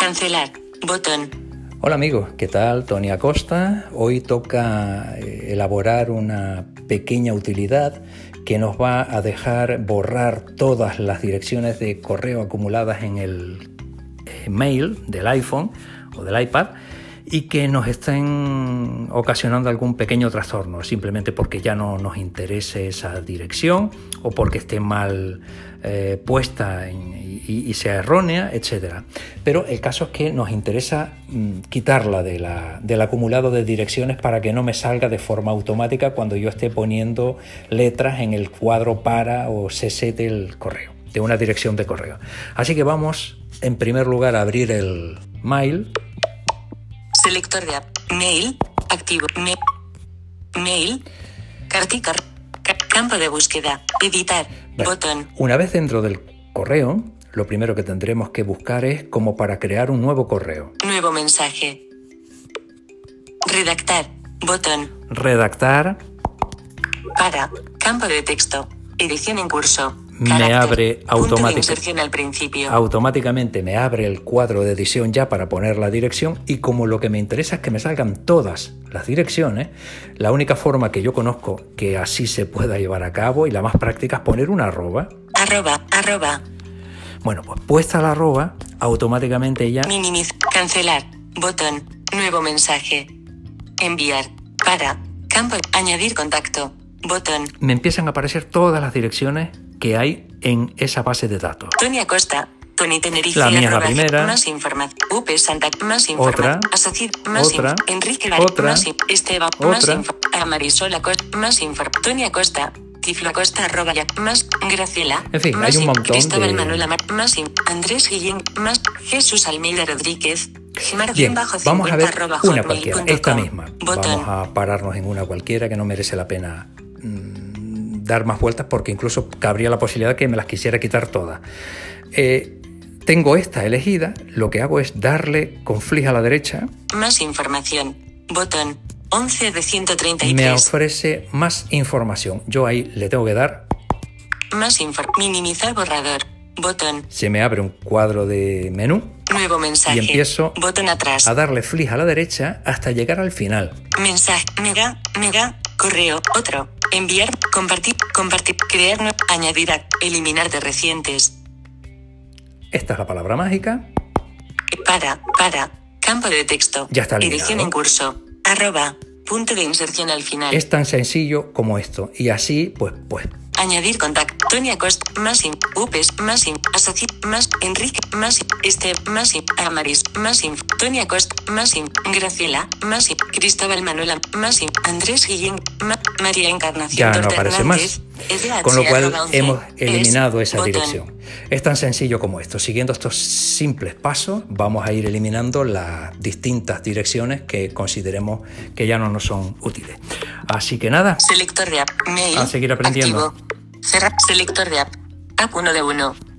Cancelar. Botón. Hola amigos, ¿qué tal? Tony Acosta. Hoy toca eh, elaborar una pequeña utilidad que nos va a dejar borrar todas las direcciones de correo acumuladas en el eh, mail del iPhone o del iPad y que nos estén ocasionando algún pequeño trastorno, simplemente porque ya no nos interese esa dirección o porque esté mal eh, puesta y, sea errónea, etc. Pero el caso es que nos interesa mm, quitarla de la, del acumulado de direcciones para que no me salga de forma automática cuando yo esté poniendo letras en el cuadro para o cc del correo, de una dirección de correo. Así que vamos en primer lugar a abrir el mail Selector de app. Mail. Activo. mail. Carticar. Campo de búsqueda. Editar. botón. Una vez dentro del correo, lo primero que tendremos que buscar es como para crear un nuevo correo. Nuevo mensaje. Redactar. Botón. Redactar. Para. Campo de texto. Edición en curso me abre automáticamente me abre el cuadro de edición ya para poner la dirección y como lo que me interesa es que me salgan todas las direcciones, la única forma que yo conozco que así se pueda llevar a cabo y la más práctica es poner una arroba. Arroba, arroba. Bueno, pues puesta la arroba, automáticamente ya... Minimiz, cancelar, botón, nuevo mensaje, enviar, para, campo, añadir contacto, botón. Me empiezan a aparecer todas las direcciones que hay en esa base de datos. Tony Acosta, Tony Tenerife, la mía la primera. Más información. UP Santa, más información. Otra. Más otra. Enrique otra. Más Esteban, otra. más información. Marisol Acosta, más información. Tony Acosta. Tiflo Acosta, arroba ya, más Graciela. En fin, más hay un montón Cristóbal de... Manuel Amar, más Andrés Guillén, más Jesús Almeida Rodríguez. Bien, vamos a ver una cualquiera, esta misma. Vamos a pararnos en una cualquiera que no merece la pena dar más vueltas porque incluso cabría la posibilidad de que me las quisiera quitar todas. Eh, tengo esta elegida, lo que hago es darle con flick a la derecha. Más información. Botón 11 de 133. Me ofrece más información. Yo ahí le tengo que dar. Más información. Minimizar borrador. Botón. Se me abre un cuadro de menú. Nuevo mensaje. Y empiezo Botón atrás. a darle flick a la derecha hasta llegar al final. Mensaje. Mega. Mega. Correo. Otro. Enviar, compartir, compartir, crear, añadir, eliminar de recientes. Esta es la palabra mágica. Para, para, campo de texto. Ya está eliminado. Edición en curso. Arroba, punto de inserción al final. Es tan sencillo como esto. Y así, pues, pues. Añadir contacto. Tony Acosta, más in, Upes, más in, Asoci, más, Enrique, más, Este, más, Amaris, más, in, Tony Acosta, más, in, Graciela, más, Cristóbal Manuela, más, Andrés Guillén, María Encarnación. Ya no aparece más. Con lo cual hemos eliminado esa dirección. Es tan sencillo como esto. Siguiendo estos simples pasos, vamos a ir eliminando las distintas direcciones que consideremos que ya no nos son útiles. Así que nada. Selector de app. Mail. A seguir aprendiendo. Cerrar. Selector de app. App 1 de 1.